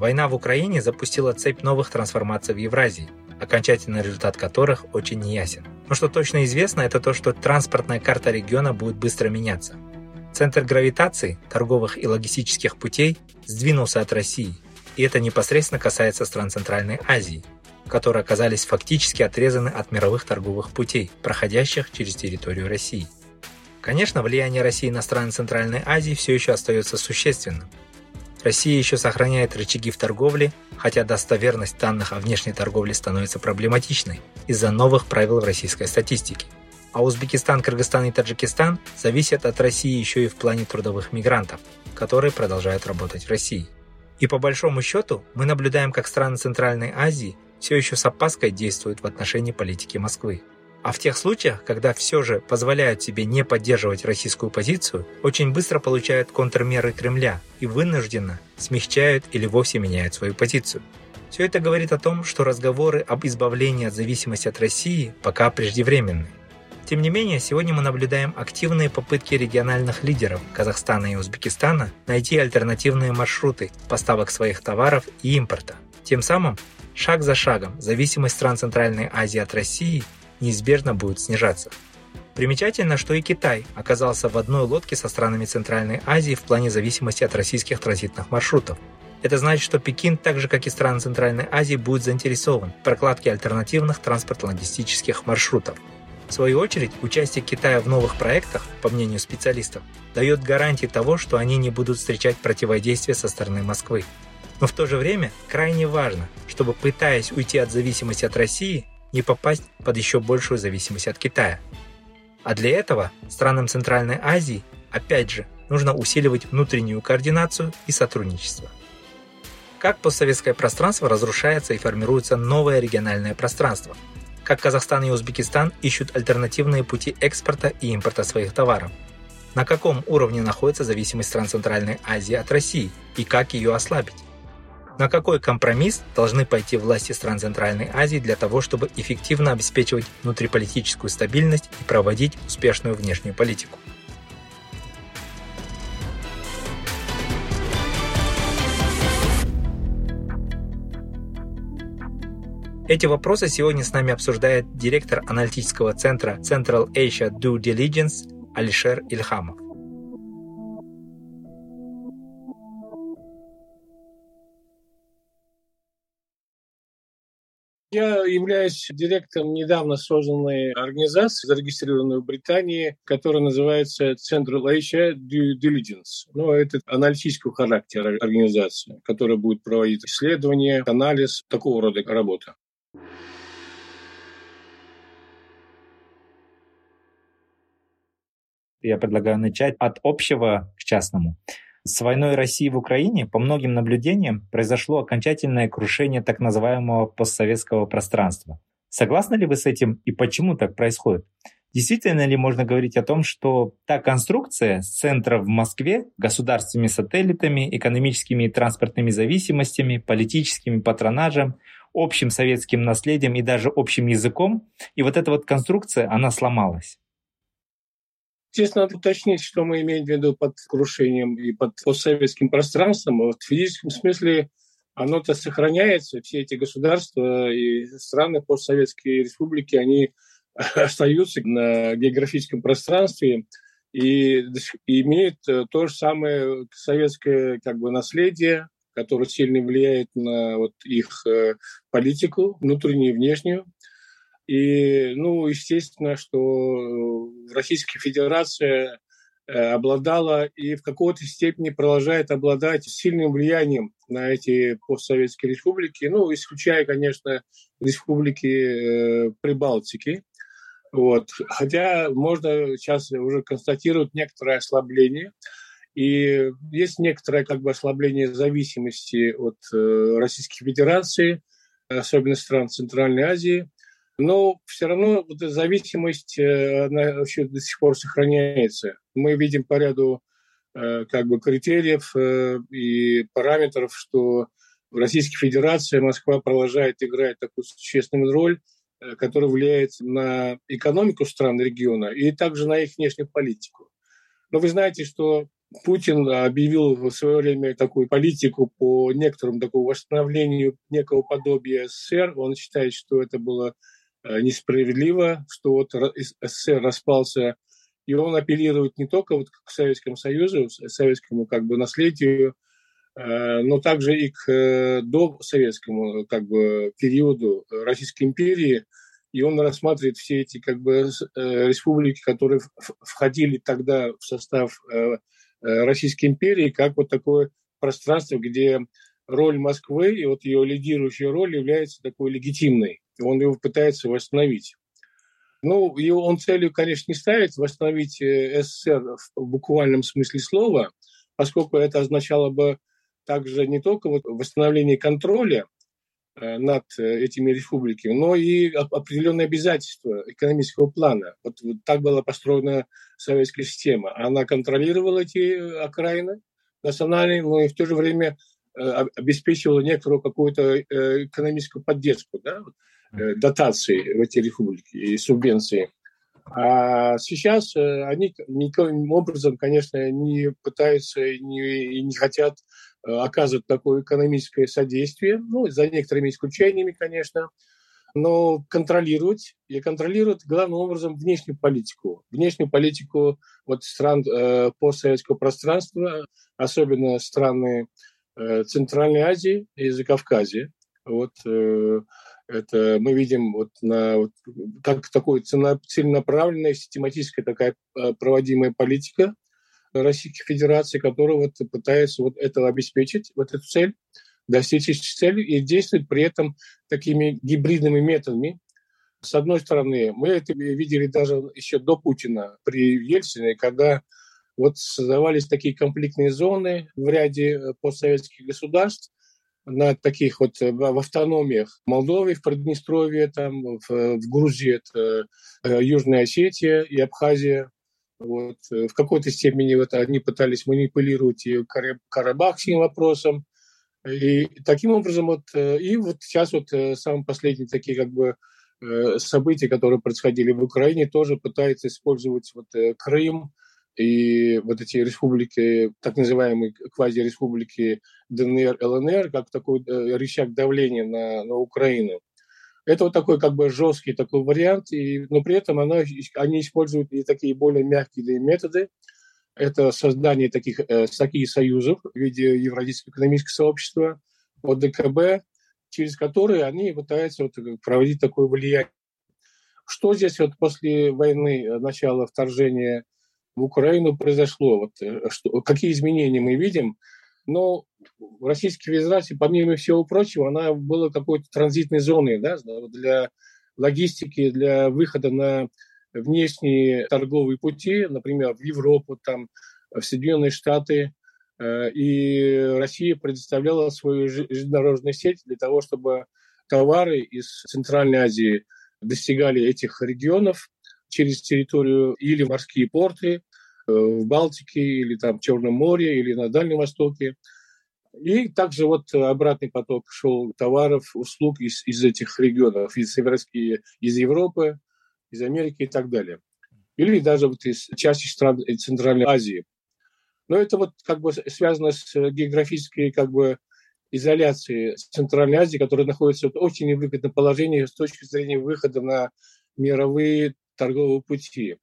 Война в Украине запустила цепь новых трансформаций в Евразии, окончательный результат которых очень неясен. Но что точно известно, это то, что транспортная карта региона будет быстро меняться. Центр гравитации, торговых и логистических путей сдвинулся от России, и это непосредственно касается стран Центральной Азии, которые оказались фактически отрезаны от мировых торговых путей, проходящих через территорию России. Конечно, влияние России на страны Центральной Азии все еще остается существенным. Россия еще сохраняет рычаги в торговле, хотя достоверность данных о внешней торговле становится проблематичной из-за новых правил в российской статистике. А Узбекистан, Кыргызстан и Таджикистан зависят от России еще и в плане трудовых мигрантов, которые продолжают работать в России. И по большому счету мы наблюдаем, как страны Центральной Азии все еще с опаской действуют в отношении политики Москвы. А в тех случаях, когда все же позволяют себе не поддерживать российскую позицию, очень быстро получают контрмеры Кремля и вынужденно смягчают или вовсе меняют свою позицию. Все это говорит о том, что разговоры об избавлении от зависимости от России пока преждевременны. Тем не менее, сегодня мы наблюдаем активные попытки региональных лидеров Казахстана и Узбекистана найти альтернативные маршруты поставок своих товаров и импорта. Тем самым, шаг за шагом, зависимость стран Центральной Азии от России неизбежно будет снижаться. Примечательно, что и Китай оказался в одной лодке со странами Центральной Азии в плане зависимости от российских транзитных маршрутов. Это значит, что Пекин, так же как и страны Центральной Азии, будет заинтересован в прокладке альтернативных транспортно-логистических маршрутов. В свою очередь, участие Китая в новых проектах, по мнению специалистов, дает гарантии того, что они не будут встречать противодействие со стороны Москвы. Но в то же время крайне важно, чтобы, пытаясь уйти от зависимости от России, не попасть под еще большую зависимость от Китая. А для этого странам Центральной Азии, опять же, нужно усиливать внутреннюю координацию и сотрудничество. Как постсоветское пространство разрушается и формируется новое региональное пространство? Как Казахстан и Узбекистан ищут альтернативные пути экспорта и импорта своих товаров? На каком уровне находится зависимость стран Центральной Азии от России и как ее ослабить? На какой компромисс должны пойти власти стран Центральной Азии для того, чтобы эффективно обеспечивать внутриполитическую стабильность и проводить успешную внешнюю политику? Эти вопросы сегодня с нами обсуждает директор аналитического центра Central Asia Due Diligence Алишер Ильхамов. Я являюсь директором недавно созданной организации, зарегистрированной в Британии, которая называется Central Asia Due Diligence. Ну, это аналитического характера организация, которая будет проводить исследования, анализ, такого рода работа. Я предлагаю начать от общего к частному. С войной России в Украине, по многим наблюдениям, произошло окончательное крушение так называемого постсоветского пространства. Согласны ли вы с этим и почему так происходит? Действительно ли можно говорить о том, что та конструкция центра в Москве, государственными сателлитами, экономическими и транспортными зависимостями, политическим патронажем, общим советским наследием и даже общим языком, и вот эта вот конструкция, она сломалась? Здесь надо уточнить, что мы имеем в виду под крушением и под постсоветским пространством. Вот в физическом смысле оно-то сохраняется. Все эти государства и страны постсоветские республики, они остаются на географическом пространстве и, имеют то же самое советское как бы, наследие, которое сильно влияет на вот, их э, политику, внутреннюю и внешнюю. И, ну, естественно, что Российская Федерация э, обладала и в какой-то степени продолжает обладать сильным влиянием на эти постсоветские республики, ну, исключая, конечно, республики э, Прибалтики. Вот. Хотя можно сейчас уже констатировать некоторое ослабление. И есть некоторое как бы ослабление зависимости от э, Российской Федерации, особенно стран Центральной Азии. Но все равно вот эта зависимость э, она еще до сих пор сохраняется. Мы видим по ряду э, как бы критериев э, и параметров, что в Российской Федерации Москва продолжает играть такую существенную роль, которая влияет на экономику стран региона и также на их внешнюю политику. Но вы знаете, что Путин объявил в свое время такую политику по некоторым такому восстановлению некого подобия СССР. Он считает, что это было несправедливо, что вот СССР распался, и он апеллирует не только вот к Советскому Союзу, советскому как бы наследию, э, но также и к э, досоветскому как бы периоду Российской империи, и он рассматривает все эти как бы республики, которые входили тогда в состав Э, Российской империи как вот такое пространство, где роль Москвы и вот ее лидирующая роль является такой легитимной. Он его пытается восстановить. Ну, его он целью, конечно, не ставит восстановить э, СССР в буквальном смысле слова, поскольку это означало бы также не только вот восстановление контроля э, над этими республиками, но и определенные обязательства экономического плана. Вот, вот так была построена советская система. Она контролировала эти э, окраины национальные, но и в то же время э, обеспечивала некоторую какую-то э, экономическую поддержку, да, дотации в эти республики и субвенции. А сейчас они никаким образом, конечно, не пытаются и не, и не хотят оказывать такое экономическое содействие, ну, за некоторыми исключениями, конечно, но контролировать, и контролировать главным образом внешнюю политику. Внешнюю политику вот стран э, постсоветского пространства, особенно страны э, Центральной Азии и Закавказья. Вот э, это мы видим вот на вот, как такой целенаправленная, систематическая такая э, проводимая политика Российской Федерации, которая вот пытается вот этого обеспечить, вот эту цель достичь этой цели и действовать при этом такими гибридными методами. С одной стороны, мы это видели даже еще до Путина при Ельцине, когда вот создавались такие конфликтные зоны в ряде э, постсоветских государств, на таких вот э, в автономиях Молдовы, в Приднестровье, там, в, в Грузии, это э, Южная Осетия и Абхазия. Вот. В какой-то степени вот они пытались манипулировать и Карабахским вопросом, и таким образом вот, э, и вот сейчас вот э, самые последние такие как бы э, события, которые происходили в Украине, тоже пытаются использовать вот Крым и вот эти республики, так называемые квазиреспублики ДНР, ЛНР, как такой рычаг давления на, на Украину. Это вот такой как бы жесткий такой вариант, и, но при этом оно, они используют и такие более мягкие методы, это создание таких, э, таких союзов в виде Евразийского экономического сообщества, ОДКБ, через которые они пытаются вот проводить такое влияние. Что здесь вот после войны, э, начала вторжения в Украину произошло? Вот, э, что, какие изменения мы видим? Но в Российской Федерации, помимо всего прочего, она была какой-то транзитной зоной да, для логистики, для выхода на внешние торговые пути, например, в Европу, там, в Соединенные Штаты, э, и Россия предоставляла свою железнодорожную сеть для того, чтобы товары из Центральной Азии достигали этих регионов через территорию или морские порты в Балтике, или там в Черном море, или на Дальнем Востоке. И также вот обратный поток шел товаров, услуг из, из этих регионов, из, из Европы, из Америки и так далее. Или даже вот из части стран Центральной Азии. Но это вот как бы связано с географической как бы изоляцией Центральной Азии, которая находится в очень невыгодном положении с точки зрения выхода на мировые торговые пути.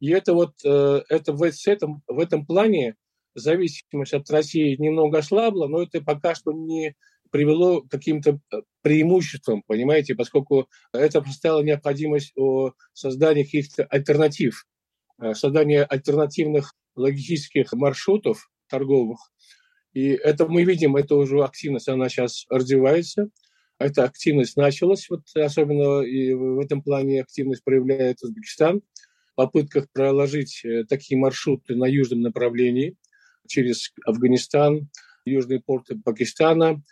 И это вот э, это в, этом, в этом плане зависимость от России немного ослабла, но это пока что не привело к каким-то э, преимуществам, понимаете, поскольку это поставило необходимость о создании каких-то альтернатив, э, создание альтернативных логистических маршрутов торговых. И это мы видим, это уже активность, она сейчас развивается. Эта активность началась, вот особенно и в этом плане активность проявляет Узбекистан попытках проложить э, такие маршруты на южном направлении – через Афганистан, южные порты Пакистана.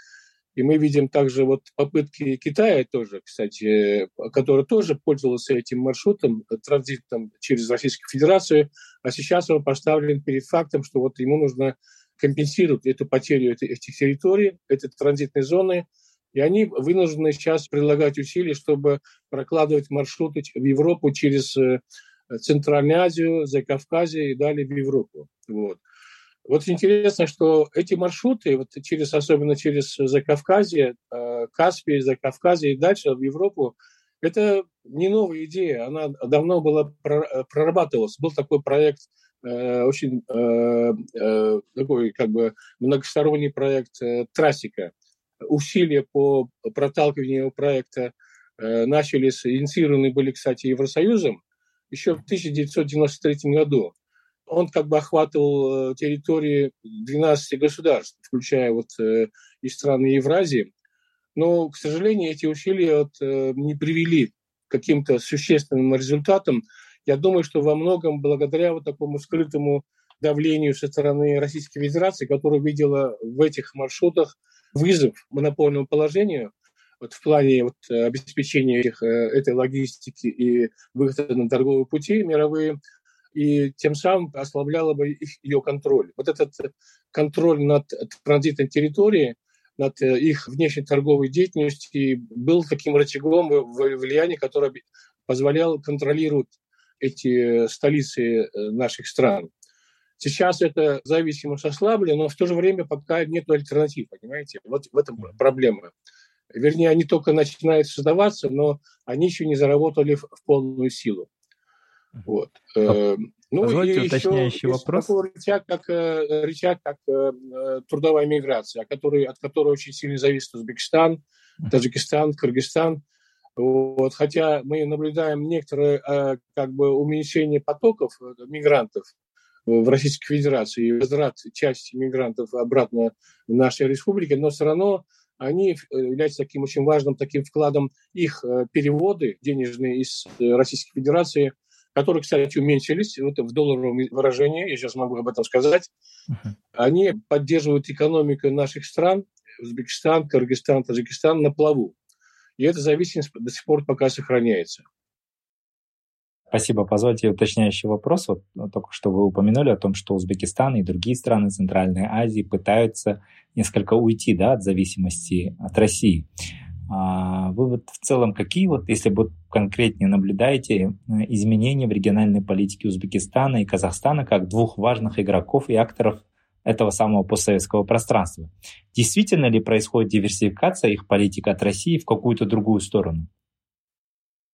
И мы видим также вот попытки Китая тоже, кстати, который тоже пользовался этим маршрутом, транзитом через Российскую Федерацию, а сейчас он поставлен перед фактом, что вот ему нужно компенсировать эту потерю этих территорий, этой транзитной зоны, и они вынуждены сейчас прилагать усилия, чтобы прокладывать маршруты в Европу через Центральную Азию, Закавказье и далее в Европу. Вот. Вот интересно, что эти маршруты, вот через, особенно через Закавказье, э, Каспий, Закавказье и дальше в Европу, это не новая идея, она давно была э, прорабатывалась. Был такой проект, э, очень такой как бы многосторонний проект Трассика. Усилия по проталкиванию проекта начались, инициированы были, кстати, Евросоюзом еще в 1993 году он как бы охватывал э, территории 12 государств, включая вот э, и страны Евразии. Но, к сожалению, эти усилия вот, э, не привели к каким-то существенным результатам. Я думаю, что во многом благодаря вот такому скрытому давлению со стороны Российской Федерации, которая видела в этих маршрутах вызов монопольному положению вот в плане вот обеспечения их, этой логистики и выхода на торговые пути мировые, и тем самым ослабляла бы их, ее контроль. Вот этот контроль над транзитной территорией, над э, их внешней торговой деятельностью был таким рычагом влияния, которое позволяло контролировать эти столицы э, наших стран. Сейчас эта зависимость ослаблена, но в то же время пока нет альтернатив, понимаете? Вот в этом проблема. Вернее, они только начинают создаваться, но они еще не заработали в полную силу. Вот. А ну, Позвольте и уточняющий еще вопрос. Такой рычаг, как, э, рычаг, как э, трудовая миграция, который, от которой очень сильно зависит Узбекистан, Таджикистан, Кыргызстан. Вот. Хотя мы наблюдаем некоторое э, как бы, уменьшение потоков мигрантов в Российской Федерации и возврат части мигрантов обратно в нашей республике, но все равно они являются таким очень важным таким вкладом их переводы денежные из Российской Федерации – которые, кстати, уменьшились вот в долларовом выражении, я сейчас могу об этом сказать, uh-huh. они поддерживают экономику наших стран, Узбекистан, Кыргызстан, Таджикистан на плаву. И эта зависимость до сих пор пока сохраняется. Спасибо. Позвольте уточняющий вопрос. Вот только что вы упомянули о том, что Узбекистан и другие страны Центральной Азии пытаются несколько уйти да, от зависимости от России. А вы вот в целом какие вот, если бы конкретнее наблюдаете э, изменения в региональной политике Узбекистана и Казахстана как двух важных игроков и акторов этого самого постсоветского пространства? Действительно ли происходит диверсификация их политики от России в какую-то другую сторону?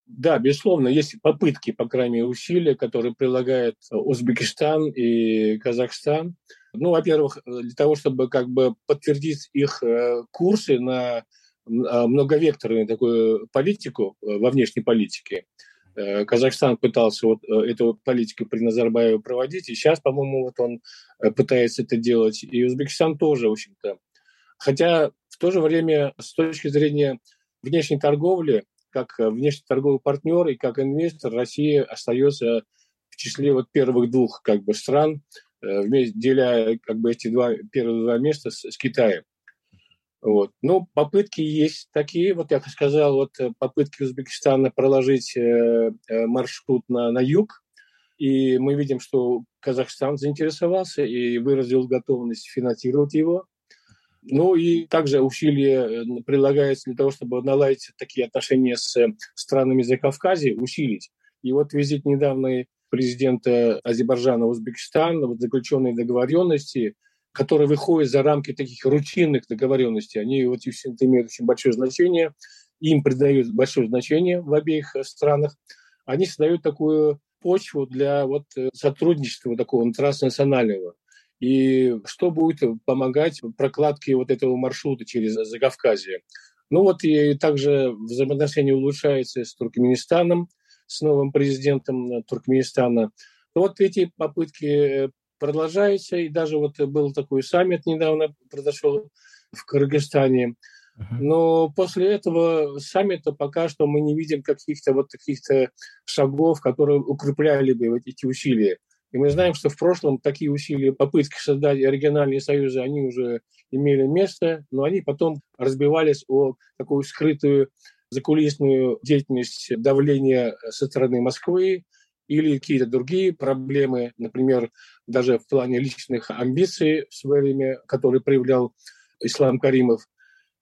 Да, безусловно, есть попытки, по крайней мере, усилия, которые прилагают Узбекистан и Казахстан. Ну, во-первых, для того, чтобы как бы подтвердить их э, курсы на а, многовекторную такую политику э, во внешней политике. Э, Казахстан пытался вот э, эту политику при Назарбаеве проводить, и сейчас, по-моему, вот он пытается это делать. И Узбекистан тоже, в общем-то. Хотя в то же время с точки зрения внешней торговли, как внешний торговый партнер и как инвестор, Россия остается в числе вот первых двух как бы стран, деля как бы эти два первые два места с, с Китаем. Вот. Ну, попытки есть такие, вот я сказал, вот э, попытки Узбекистана проложить э, э, маршрут на, на юг, и мы видим, что Казахстан заинтересовался и выразил готовность финансировать его. Ну и также усилия прилагаются для того, чтобы наладить такие отношения с странами Закавказья, усилить. И вот визит недавно президента Азербайджана в Узбекистан, вот заключенные договоренности – которые выходят за рамки таких рутинных договоренностей, они вот имеют очень большое значение, им придают большое значение в обеих э, странах. Они создают такую почву для вот э, сотрудничества такого транснационального. И что будет помогать прокладке вот этого маршрута через Закавказье. Ну вот и также взаимоотношения улучшаются с Туркменистаном, с новым президентом э, Туркменистана. Вот эти попытки продолжается. И даже вот был такой саммит недавно произошел в Кыргызстане. Но после этого саммита пока что мы не видим каких-то вот таких-то шагов, которые укрепляли бы эти усилия. И мы знаем, что в прошлом такие усилия, попытки создать региональные союзы, они уже имели место, но они потом разбивались о такую скрытую закулисную деятельность давления со стороны Москвы или какие-то другие проблемы, например, даже в плане личных амбиций в свое время, которые проявлял Ислам Каримов.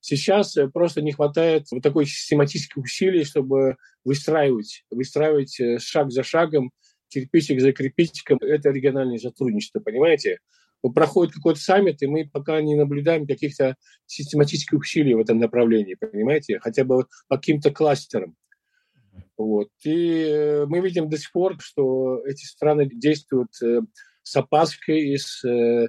Сейчас просто не хватает вот такой систематических усилий, чтобы выстраивать, выстраивать э, шаг за шагом кирпичик за кирпичиком – это региональное сотрудничество, понимаете? Проходит какой-то саммит, и мы пока не наблюдаем каких-то систематических усилий в этом направлении, понимаете? Хотя бы по каким-то кластерам. Вот. И э, мы видим до сих пор, что эти страны действуют э, с опаской и с э,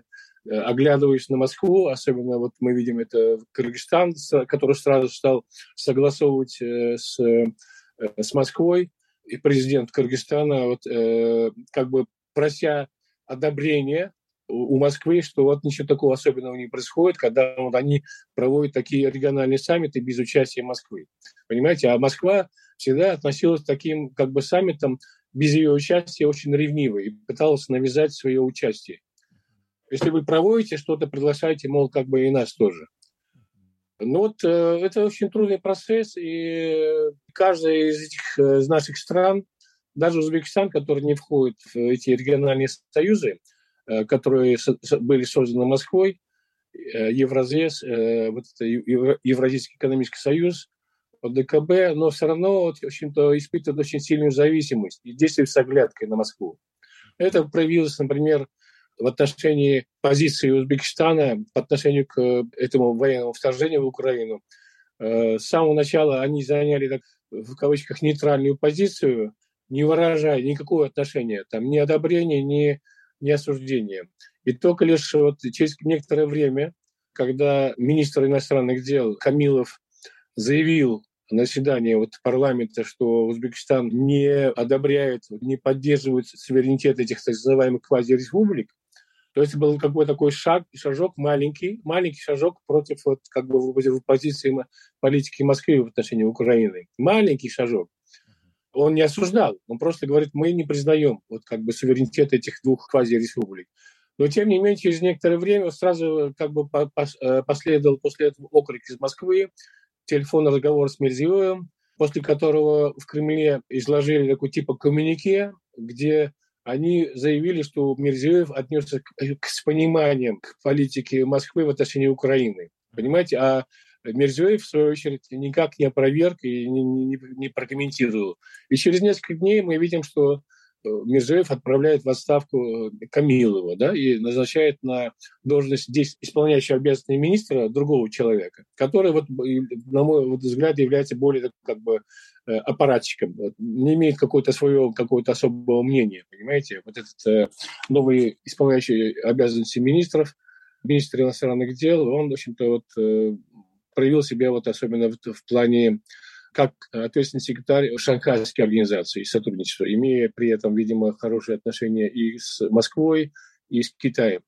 оглядываясь на Москву, особенно вот мы видим это Кыргызстан, который сразу стал согласовывать с, с Москвой, и президент Кыргызстана, вот, э, как бы прося одобрения у Москвы, что вот ничего такого особенного не происходит, когда вот они проводят такие региональные саммиты без участия Москвы. Понимаете? А Москва всегда относилась к таким как бы саммитам без ее участия очень ревниво и пыталась навязать свое участие. Если вы проводите что-то, приглашайте, мол, как бы и нас тоже. Ну вот э, это очень трудный процесс, и каждая из этих э, из наших стран, даже Узбекистан, который не входит в эти региональные союзы, э, которые были созданы Москвой, Евразес, вот это Евразийский экономический союз, ДКБ, но все равно, вот, в общем-то, испытывает очень сильную зависимость и действует с оглядкой на Москву. Это проявилось, например, в отношении позиции Узбекистана по отношению к э, этому военному вторжению в Украину. Э, с самого начала они заняли, так, в кавычках, нейтральную позицию, не выражая никакого отношения, там, ни одобрения, ни, ни осуждения. И только лишь вот через некоторое время, когда министр иностранных дел Камилов заявил на заседании вот парламента, что Узбекистан не одобряет, не поддерживает суверенитет этих так называемых квазиреспублик, то есть был какой-то такой шаг, шажок маленький, маленький шажок против вот как бы в позиции политики Москвы в отношении Украины. Маленький шажок. Он не осуждал, он просто говорит, мы не признаем вот как бы суверенитет этих двух квазиреспублик. Но тем не менее, через некоторое время сразу как бы э, последовал после этого окрик из Москвы, телефонный разговор с Мерзиевым, после которого в Кремле изложили такой типа коммунике, где они заявили, что Мирзиёев отнесся к, э, к, с пониманием к политике Москвы в отношении Украины. Понимаете? А Мирзиёев, в свою очередь, никак не опроверг и не, не, не прокомментировал. И через несколько дней мы видим, что Мирзоев отправляет в отставку э, Камилова да, и назначает на должность здесь исполняющего обязанности министра другого человека, который, вот, на мой взгляд, является более как бы э, аппаратчиком, вот, не имеет какое-то свое какое-то особого мнения, понимаете? Вот этот э, новый исполняющий обязанности министров, министр иностранных дел, он, в общем-то, вот, э, проявил себя вот особенно в, в плане как ответственный секретарь шанхайской организации сотрудничества, имея при этом, видимо, хорошие отношения и с Москвой, и с Китаем.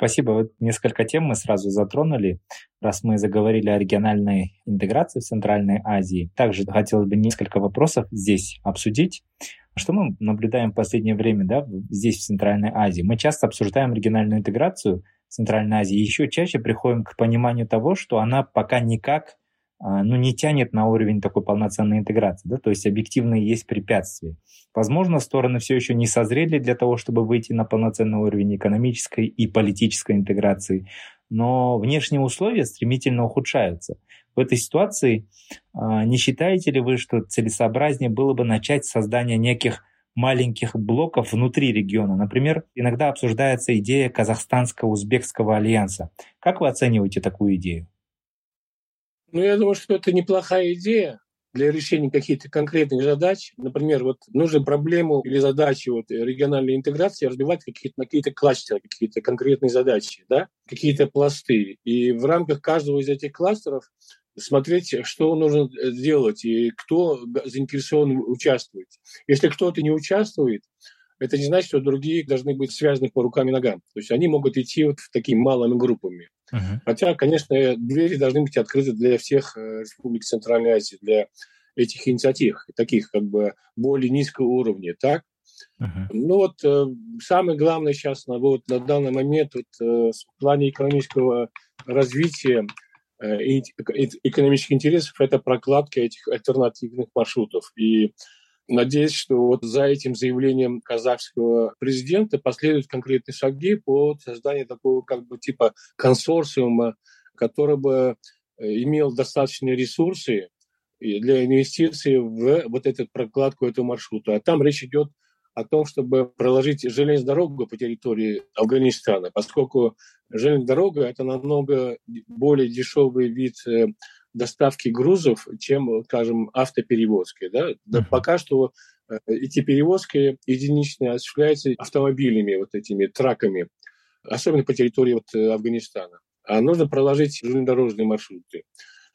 Спасибо. Вот несколько тем мы сразу затронули, раз мы заговорили о региональной интеграции в Центральной Азии. Также хотелось бы несколько вопросов здесь обсудить. Что мы наблюдаем в последнее время да, здесь, в Центральной Азии? Мы часто обсуждаем региональную интеграцию Центральной Азии, еще чаще приходим к пониманию того, что она пока никак ну, не тянет на уровень такой полноценной интеграции, да, то есть объективные есть препятствия. Возможно, стороны все еще не созрели для того, чтобы выйти на полноценный уровень экономической и политической интеграции, но внешние условия стремительно ухудшаются. В этой ситуации а, не считаете ли вы, что целесообразнее было бы начать создание неких маленьких блоков внутри региона. Например, иногда обсуждается идея казахстанско-узбекского альянса. Как вы оцениваете такую идею? Ну, я думаю, что это неплохая идея для решения каких-то конкретных задач. Например, вот нужно проблему или задачу вот региональной интеграции разбивать какие-то, на какие-то кластеры, какие-то конкретные задачи, да? какие-то пласты. И в рамках каждого из этих кластеров смотреть, что нужно сделать и кто заинтересован участвовать. Если кто-то не участвует, это не значит, что другие должны быть связаны по рукам и ногам. То есть они могут идти вот в такими малыми группами. Uh-huh. Хотя, конечно, двери должны быть открыты для всех э, республик Центральной Азии, для этих инициатив, таких как бы более низкого уровня, так? Uh-huh. Ну вот э, самое главное сейчас на, вот, на данный момент вот, э, в плане экономического развития э, и, экономических интересов это прокладка этих альтернативных маршрутов. И надеюсь, что вот за этим заявлением казахского президента последуют конкретные шаги по созданию такого как бы типа консорциума, который бы имел достаточные ресурсы для инвестиций в вот эту прокладку этого маршрута. А там речь идет о том, чтобы проложить железную дорогу по территории Афганистана, поскольку железная дорога – это намного более дешевый вид э, доставки грузов, чем, скажем, автоперевозки. Да? Да, пока что э, эти перевозки единичные осуществляются автомобилями, вот этими траками, особенно по территории вот э, Афганистана. А нужно проложить железнодорожные маршруты.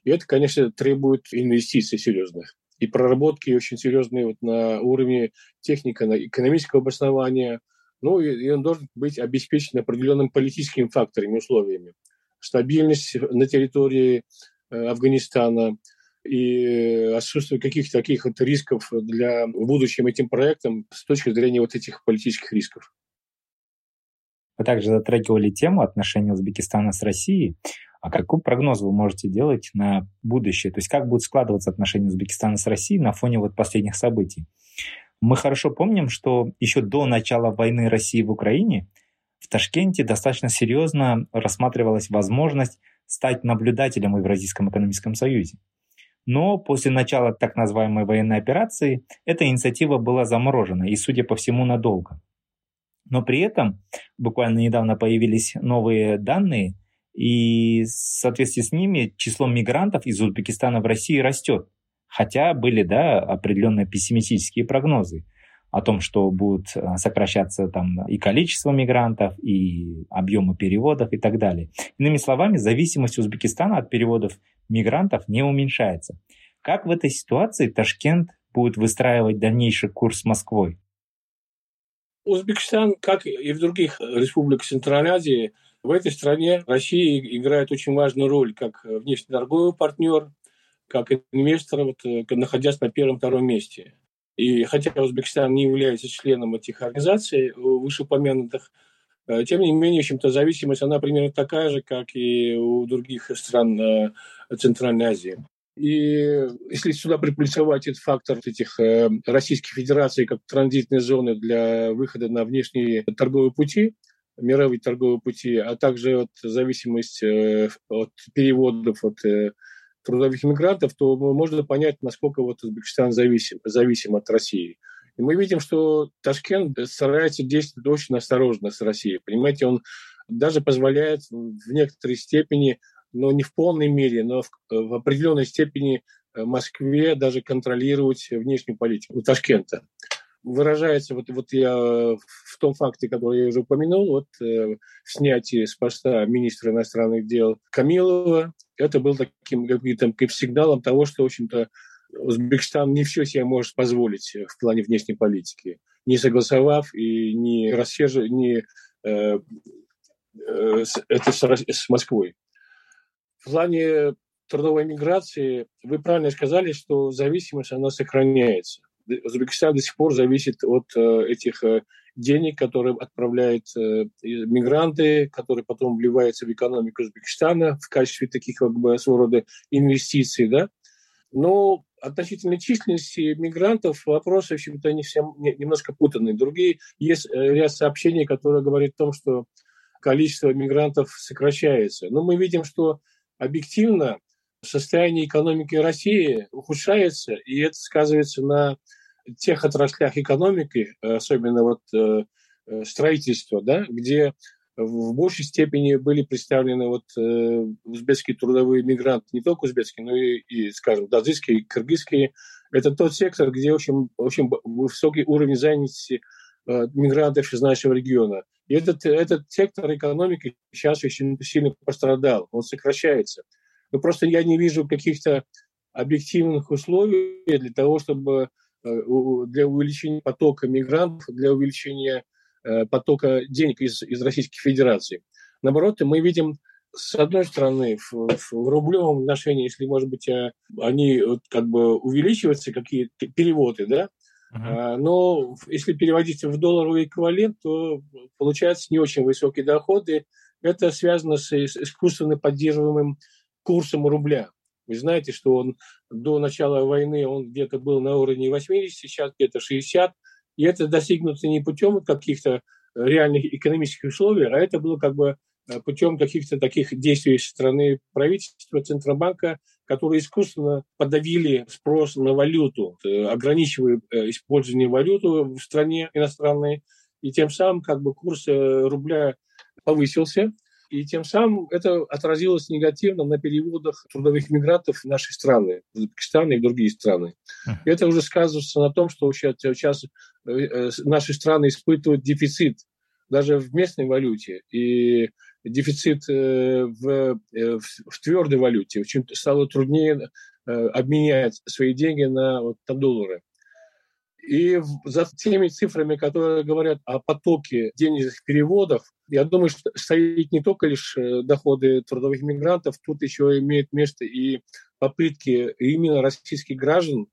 И это, конечно, требует инвестиций серьезных и проработки очень серьезные вот на уровне техника, на экономического обоснования. Ну, и, и он должен быть обеспечен определенным политическими факторами, условиями. Стабильность на территории Афганистана и отсутствие каких-то таких вот рисков для в будущем этим проектам с точки зрения вот этих политических рисков. Вы также затрагивали тему отношений Узбекистана с Россией. А какой прогноз вы можете делать на будущее? То есть как будут складываться отношения Узбекистана с Россией на фоне вот последних событий? Мы хорошо помним, что еще до начала войны России в Украине в Ташкенте достаточно серьезно рассматривалась возможность стать наблюдателем в Евразийском экономическом союзе. Но после начала так называемой военной операции эта инициатива была заморожена и, судя по всему, надолго. Но при этом буквально недавно появились новые данные – и в соответствии с ними число мигрантов из Узбекистана в России растет. Хотя были да, определенные пессимистические прогнозы о том, что будут э, сокращаться там и количество мигрантов, и объемы переводов и так далее. Иными словами, зависимость Узбекистана от переводов мигрантов не уменьшается. Как в этой ситуации Ташкент будет выстраивать дальнейший курс с Москвой? Узбекистан, как и в других республиках Центральной Азии, в этой стране Россия играет очень важную роль как внешнеторговый партнер, как инвестор, вот, э, находясь на первом-втором месте. И хотя Узбекистан не является членом этих организаций вышеупомянутых, э, тем не менее, в общем-то, зависимость, она примерно такая же, как и у других стран э, Центральной Азии. И если сюда приплюсовать этот фактор этих Российских Федераций как транзитной зоны для выхода на внешние торговые пути, мировые торговые пути, а также от зависимость э, от переводов от э, трудовых мигрантов, то можно понять, насколько вот Узбекистан зависим, зависим от России. И мы видим, что Ташкент старается действовать очень осторожно с Россией. Понимаете, он даже позволяет в некоторой степени, но не в полной мере, но в, в определенной степени э, Москве даже контролировать внешнюю политику Ташкента выражается, вот, вот я в том факте, который я уже упомянул, вот э, снятие с поста министра иностранных дел Камилова, это был таким каким-то сигналом того, что, в общем-то, Узбекистан не все себе может позволить в плане внешней политики, не согласовав и не рассержив, не э, э, это с, с Москвой. В плане трудовой миграции вы правильно сказали, что зависимость она сохраняется. Узбекистан до сих пор зависит от э, этих э, денег, которые отправляют э, мигранты, которые потом вливаются в экономику Узбекистана в качестве таких как бы своего рода инвестиций, да. Но относительно численности мигрантов вопрос, в общем-то, всем, не, немножко путанный. Другие, есть ряд сообщений, которые говорят о том, что количество мигрантов сокращается. Но мы видим, что объективно состояние экономики России ухудшается, и это сказывается на тех отраслях экономики, особенно вот э, э, строительство, да, где в большей степени были представлены вот э, узбекские трудовые мигранты, не только узбекские, но и, и скажем, таджикские, кыргызские. Это тот сектор, где очень, очень высокий уровень занятости э, мигрантов из нашего региона. И этот, этот сектор экономики сейчас очень сильно пострадал, он сокращается. Но просто я не вижу каких-то объективных условий для того, чтобы э, для увеличения потока мигрантов, для увеличения э, потока денег из, из Российской Федерации. Наоборот, мы видим, с одной стороны, в, в рублевом отношении, если, может быть, э, они как бы увеличиваются, какие переводы, да, Uh-huh. Но если переводить в долларовый эквивалент, то получается не очень высокие доходы. Это связано с искусственно поддерживаемым курсом рубля. Вы знаете, что он до начала войны он где-то был на уровне 80, сейчас где-то 60. И это достигнуто не путем каких-то реальных экономических условий, а это было как бы э, путем каких-то таких действий со стороны правительства, Центробанка, которые искусственно подавили спрос на валюту, э, ограничивая э, использование валюты в стране иностранной, и тем самым как бы курс рубля повысился, и тем самым это отразилось негативно на переводах трудовых мигрантов в наши страны, в Узбекистан и в другие страны. И это уже сказывается на том, что сейчас, сейчас наши страны испытывают дефицит даже в местной валюте. И дефицит э, в, э, в, в твердой валюте. Очень стало труднее э, обменять свои деньги на, вот, на доллары. И за теми цифрами, которые говорят о потоке денежных переводов, я думаю, что стоит не только лишь доходы трудовых мигрантов, тут еще имеет место и попытки именно российских граждан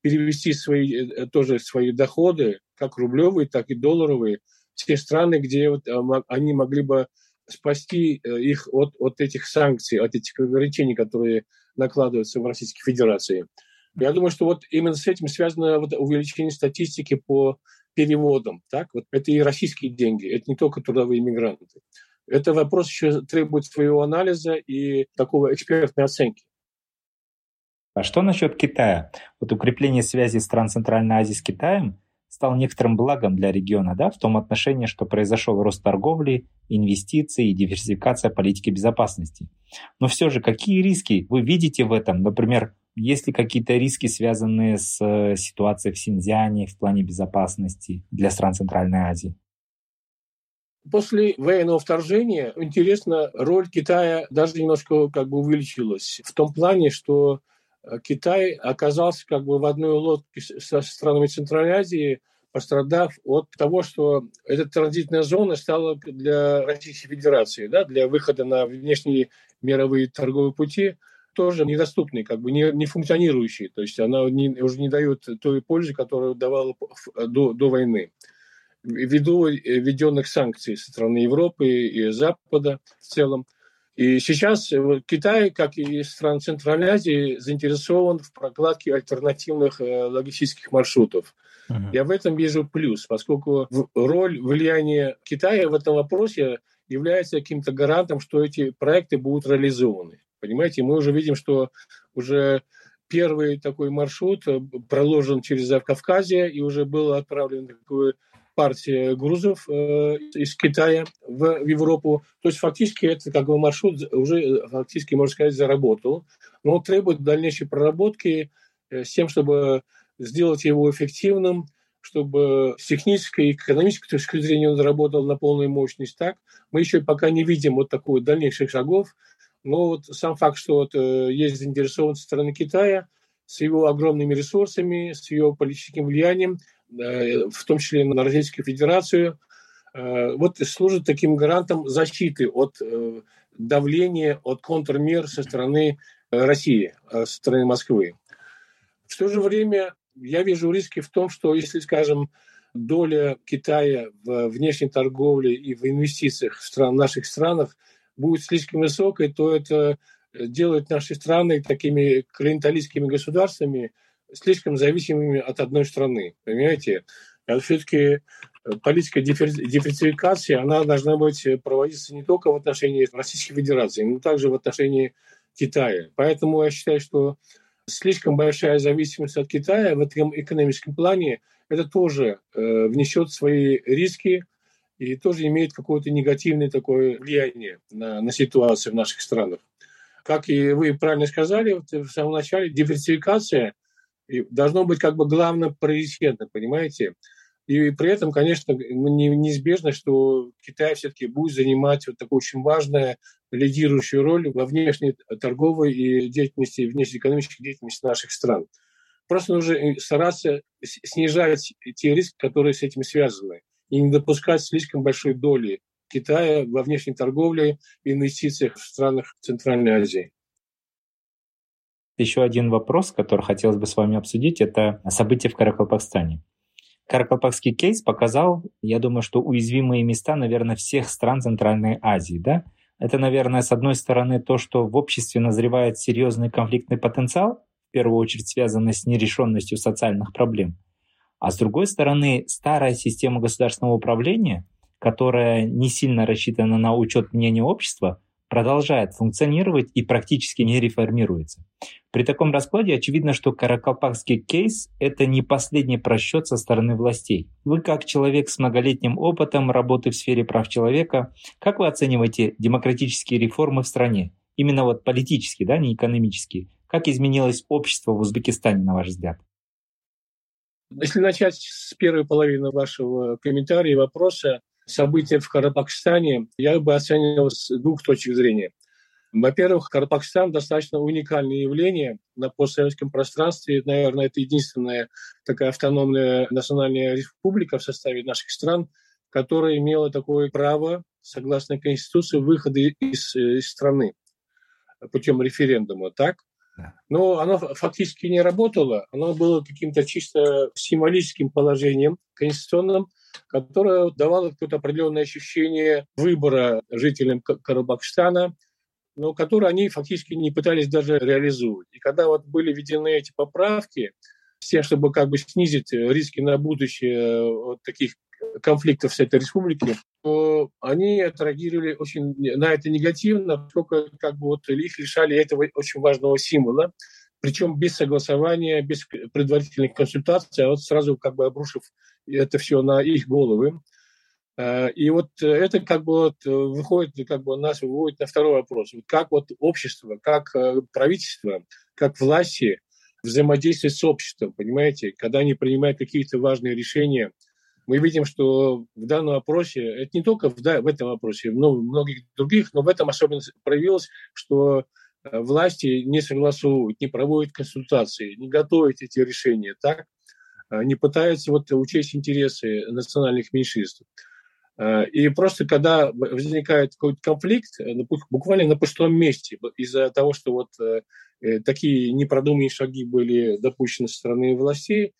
перевести свои, тоже свои доходы, как рублевые, так и долларовые, в те страны, где вот они могли бы спасти э, их от, от этих санкций, от этих ограничений, которые накладываются в Российской Федерации. Я думаю, что вот именно с этим связано вот увеличение статистики по переводам. Так? Вот это и российские деньги, это не только трудовые мигранты. Это вопрос еще требует своего анализа и такого экспертной оценки. А что насчет Китая? Вот укрепление связи стран Центральной Азии с Китаем стал некоторым благом для региона, да, в том отношении, что произошел рост торговли, инвестиций и диверсификация политики безопасности. Но все же, какие риски вы видите в этом? Например, есть ли какие-то риски, связанные с э, ситуацией в Синьцзяне в плане безопасности для стран Центральной Азии? После военного вторжения, интересно, роль Китая даже немножко как бы увеличилась. В том плане, что Э, Китай оказался как бы в одной лодке со странами Центральной Азии, пострадав от того, что эта транзитная зона стала для Российской Федерации, да, для выхода на внешние мировые торговые пути, тоже недоступной, как бы не, не функционирующей. То есть она не, уже не дает той пользы, которую давала до, до войны. Ввиду введенных санкций со стороны Европы и Запада в целом, и сейчас э, Китай, как и страны Центральной Азии, заинтересован в прокладке альтернативных э, логистических маршрутов. Uh-huh. Я в этом вижу плюс, поскольку роль влияния Китая в этом вопросе является каким-то гарантом, что эти проекты будут реализованы. Понимаете, мы уже видим, что уже первый такой маршрут э, проложен через Кавказье и уже был отправлен такой партия грузов э, из Китая в, в Европу. То есть фактически это как бы маршрут уже э, фактически, можно сказать, заработал. Но требует дальнейшей проработки э, с тем, чтобы сделать его эффективным, чтобы с технической и экономической точки зрения он заработал на полную мощность так. Мы еще пока не видим вот такой дальнейших шагов, но вот сам факт, что вот, э, есть заинтересованность со стороны Китая с его огромными ресурсами, с его политическим влиянием – Э, в том числе на Российскую Федерацию, э, вот служит таким гарантом защиты от давления, от контрмер со стороны России, со стороны Москвы. В то же время я вижу риски в том, что если, скажем, доля Китая в внешней торговле и в инвестициях в стран, наших странах будет слишком высокой, то это делает наши страны такими клиенталистскими государствами, слишком зависимыми от одной страны. Понимаете? А все-таки э, политика диверсификации, она должна быть э, проводиться не только в отношении Российской Федерации, но также в отношении Китая. Поэтому я считаю, что слишком большая зависимость от Китая в этом экономическом плане, это тоже э, внесет свои риски и тоже имеет какое-то негативное такое влияние на, на ситуацию в наших странах. Как и вы правильно сказали вот в самом начале, диверсификация и должно быть как бы главным приоритетом, понимаете? И при этом, конечно, неизбежно, что Китай все-таки будет занимать вот такую очень важную лидирующую роль во внешней торговой и деятельности, внешнеэкономической деятельности наших стран. Просто нужно стараться снижать те риски, которые с этим связаны, и не допускать слишком большой доли Китая во внешней торговле и инвестициях в странах Центральной Азии. Еще один вопрос, который хотелось бы с вами обсудить, это события в Каракалпакстане. Каракалпакский кейс показал, я думаю, что уязвимые места, наверное, всех стран Центральной Азии. Да? Это, наверное, с одной стороны то, что в обществе назревает серьезный конфликтный потенциал, в первую очередь связанный с нерешенностью социальных проблем. А с другой стороны, старая система государственного управления, которая не сильно рассчитана на учет мнения общества, продолжает функционировать и практически не реформируется. При таком раскладе очевидно, что Каракалпакский кейс – это не последний просчет со стороны властей. Вы, как человек с многолетним опытом работы в сфере прав человека, как вы оцениваете демократические реформы в стране? Именно вот политические, да, не экономические. Как изменилось общество в Узбекистане, на ваш взгляд? Если начать с первой половины вашего комментария и вопроса, события в Карабахстане я бы оценивал с двух точек зрения. Во-первых, Карабахстан достаточно уникальное явление на постсоветском пространстве. Наверное, это единственная такая автономная национальная республика в составе наших стран, которая имела такое право, согласно Конституции, выхода из, из страны путем референдума. Так? Но оно фактически не работало. Оно было каким-то чисто символическим положением конституционным, которая давала какое-то определенное ощущение выбора жителям Карабахстана, но которые они фактически не пытались даже реализовать. И когда вот были введены эти поправки, все, чтобы как бы снизить риски на будущее вот таких конфликтов с этой республики, то они отреагировали очень на это негативно, поскольку как бы вот их лишали этого очень важного символа, причем без согласования, без предварительных консультаций, а вот сразу как бы обрушив это все на их головы. Э, и вот это как бы вот выходит, как бы нас выводит на второй вопрос. Как вот общество, как э, правительство, как власти взаимодействуют с обществом, понимаете? Когда они принимают какие-то важные решения, мы видим, что в данном вопросе, это не только в, да, в этом вопросе, но в многих других, но в этом особенно проявилось, что Э, власти не согласовывают, не проводят консультации, не готовят эти решения так, э, не пытаются вот учесть интересы национальных меньшинств. Э, и просто когда возникает какой-то конфликт, буквально на пустом месте, из-за того, что вот такие непродуманные шаги были допущены со стороны властей,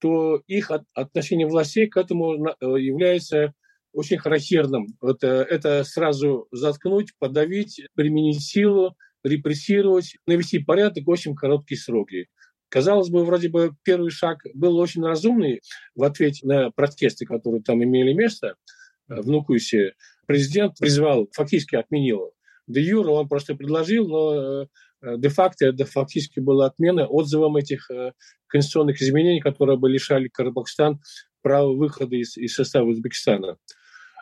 то их отношение властей к этому является очень характерным. Вот это сразу заткнуть, подавить, применить силу, репрессировать, навести порядок в очень короткие сроки. Казалось бы, вроде бы первый шаг был очень разумный в ответе на протесты, которые там имели место э, в Нукусе. Президент призвал, фактически отменил. Де юра он просто предложил, но э, де-факто это фактически была отмена отзывом этих э, конституционных изменений, которые бы лишали Карабахстан права выхода из, из состава Узбекистана.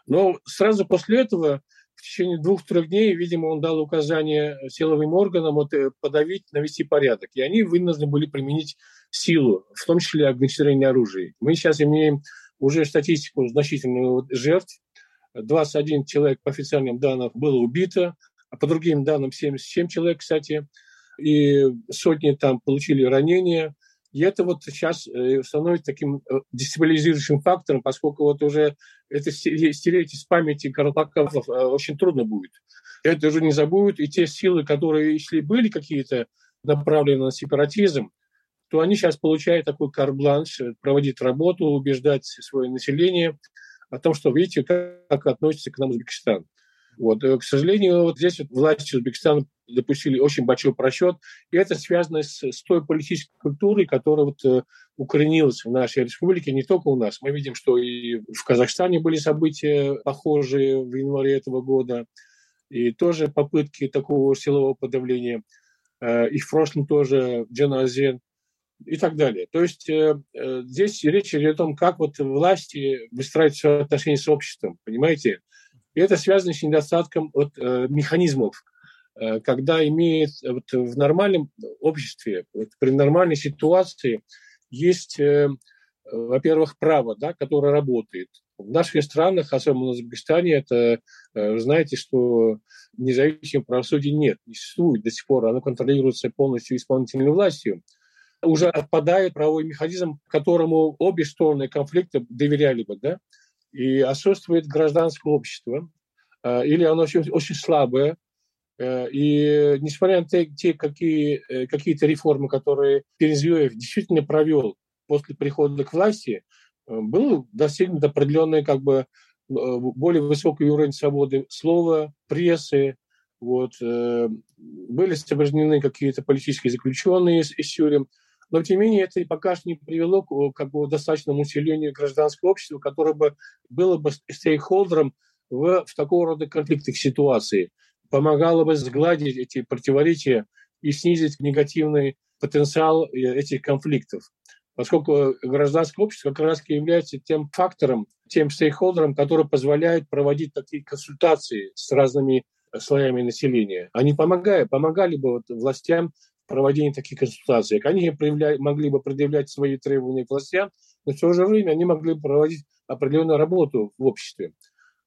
Но сразу после этого в течение двух-трех дней, видимо, он дал указание силовым органам вот, э, подавить, навести порядок. И они вынуждены были применить силу, в том числе огнестрельное оружие. Мы сейчас имеем уже статистику значительных жертв. 21 человек по официальным данным было убито, а по другим данным 77 человек, кстати, и сотни там получили ранения – и это вот сейчас э, становится таким э, дестабилизирующим фактором, поскольку вот уже это стереть из памяти Карпаков э, очень трудно будет. Это уже не забудут, и те силы, которые, если были какие-то направлены на сепаратизм, то они сейчас получают такой карбланш, проводить работу, убеждать свое население о том, что видите, как, как относится к нам Узбекистан. Вот. К сожалению, вот здесь вот власти Узбекистана допустили очень большой просчет. И это связано с, с той политической культурой, которая вот, э, укоренилась в нашей республике, не только у нас. Мы видим, что и в Казахстане были события похожие в январе этого года, и тоже попытки такого силового подавления. Э, и в прошлом тоже Джаназен и так далее. То есть э, э, здесь речь идет о том, как вот власти выстраивают свои отношения с обществом, понимаете? И это связано с недостатком вот, э, механизмов, Э, когда имеет вот в нормальном обществе, вот при нормальной ситуации есть, э, во-первых, право, да, которое работает. В наших странах, особенно в Узбекистане, это, э, знаете, что независимого правосудия нет, не существует до сих пор, оно контролируется полностью исполнительной властью. Уже отпадает правовой механизм, которому обе стороны конфликта доверяли бы, да, и отсутствует гражданское общество, или оно очень, очень слабое, Э, и несмотря на те, те какие, э, какие-то реформы, которые Перезвеев действительно провел после прихода к власти, был достигнут определенный как бы более высокий уровень свободы слова, прессы, вот, были освобождены какие-то политические заключенные из, из тюрем, но, тем не менее, это пока что не привело к как бы, достаточному усилению гражданского общества, которое бы было бы стейкхолдером в, в такого рода конфликтных ситуациях, помогало бы сгладить эти противоречия и снизить негативный потенциал э, этих конфликтов. Поскольку гражданское общество как раз является тем фактором, тем стейкхолдером, который позволяет проводить такие консультации с разными слоями населения. Они помогают, помогали бы вот властям проводения таких консультаций. Они могли бы предъявлять свои требования к властям, но в то же время они могли бы проводить определенную работу в обществе.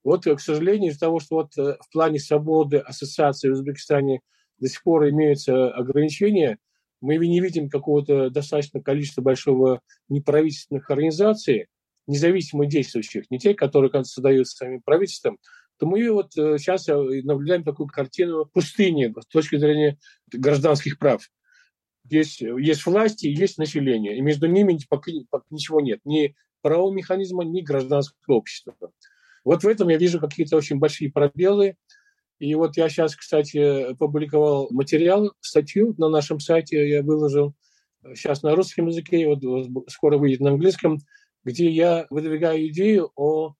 Вот, к сожалению, из-за того, что вот э, в плане свободы ассоциации в Узбекистане до сих пор имеются ограничения, мы не видим какого-то достаточно количества большого неправительственных организаций, независимо действующих, не те, которые создаются самим правительством, то мы вот сейчас э, э, наблюдаем такую картину пустыни с точки зрения гражданских прав. Есть, есть власти, есть население, и между ними пока, ничего нет. Ни правового механизма, ни гражданского общества. Вот в этом я вижу какие-то очень большие пробелы. И вот я сейчас, кстати, опубликовал материал, статью на нашем сайте, я выложил сейчас на русском языке, вот скоро выйдет на английском, где я выдвигаю идею о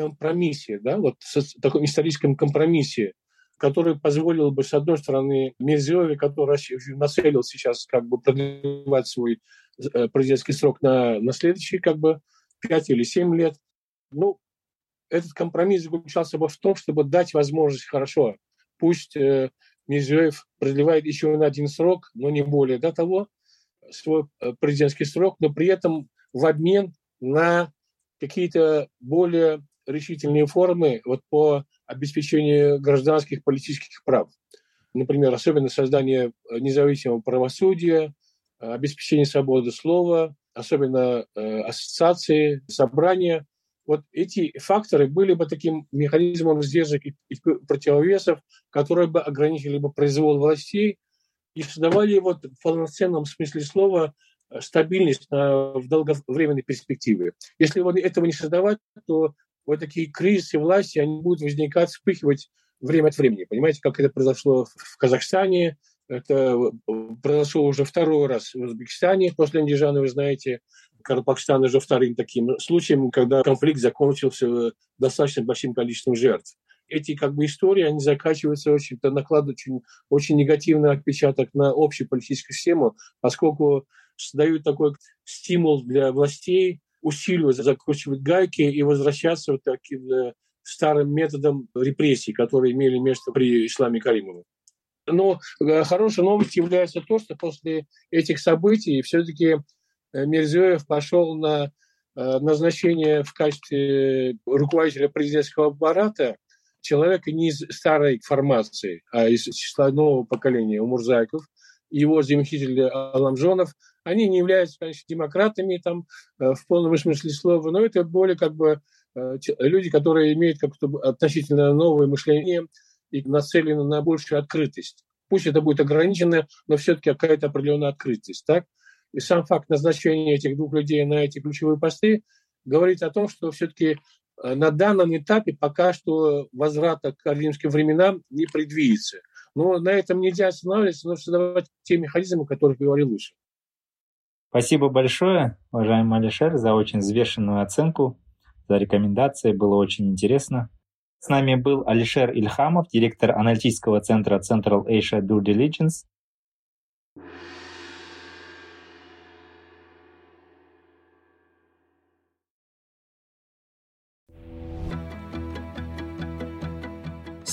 компромиссе, да, вот таком историческом компромиссе, который позволил бы, с одной стороны, Мирзиеве, который нацелил сейчас как бы продлевать свой э, президентский срок на, на следующие как бы 5 или 7 лет. Ну, этот компромисс заключался бы в том, чтобы дать возможность хорошо, пусть э, Мирзиев продлевает еще на один срок, но не более до того, свой э, президентский срок, но при этом в обмен на какие-то более решительные формы вот по обеспечению гражданских политических прав. Например, особенно создание э, независимого правосудия, э, обеспечение свободы слова, особенно э, ассоциации, собрания. Вот эти факторы были бы таким механизмом сдержек и противовесов, которые бы ограничили бы произвол властей и создавали вот в полноценном смысле слова стабильность в долговременной перспективе. Если этого не создавать, то вот такие кризисы власти, они будут возникать, вспыхивать время от времени. Понимаете, как это произошло в Казахстане, это произошло уже второй раз в Узбекистане после Андижана, вы знаете, Карпакстан уже вторым таким случаем, когда конфликт закончился достаточно большим количеством жертв. Эти как бы истории, они заканчиваются очень, накладывают очень, очень негативный отпечаток на общую политическую систему, поскольку создают такой стимул для властей усиливать, закручивать гайки и возвращаться вот таким э, старым методом репрессий, которые имели место при Исламе Каримове. Но э, хорошей новостью является то, что после этих событий все-таки э, Мирзиёев пошел на назначение в качестве руководителя президентского аппарата человека не из старой формации, а из числа нового поколения, Умурзаков, его заместитель Аламжонов – они не являются, конечно, демократами там, э, в полном смысле слова, но это более как бы э, люди, которые имеют как-то относительно новое мышление и нацелены на большую открытость. Пусть это будет ограничено, но все-таки какая-то определенная открытость. Так? И сам факт назначения этих двух людей на эти ключевые посты говорит о том, что все-таки э, на данном этапе пока что возврата к римским временам не предвидится. Но на этом нельзя останавливаться, нужно создавать те механизмы, о которых говорил выше. Спасибо большое, уважаемый Алишер, за очень взвешенную оценку, за рекомендации. Было очень интересно. С нами был Алишер Ильхамов, директор аналитического центра Central Asia Due Diligence.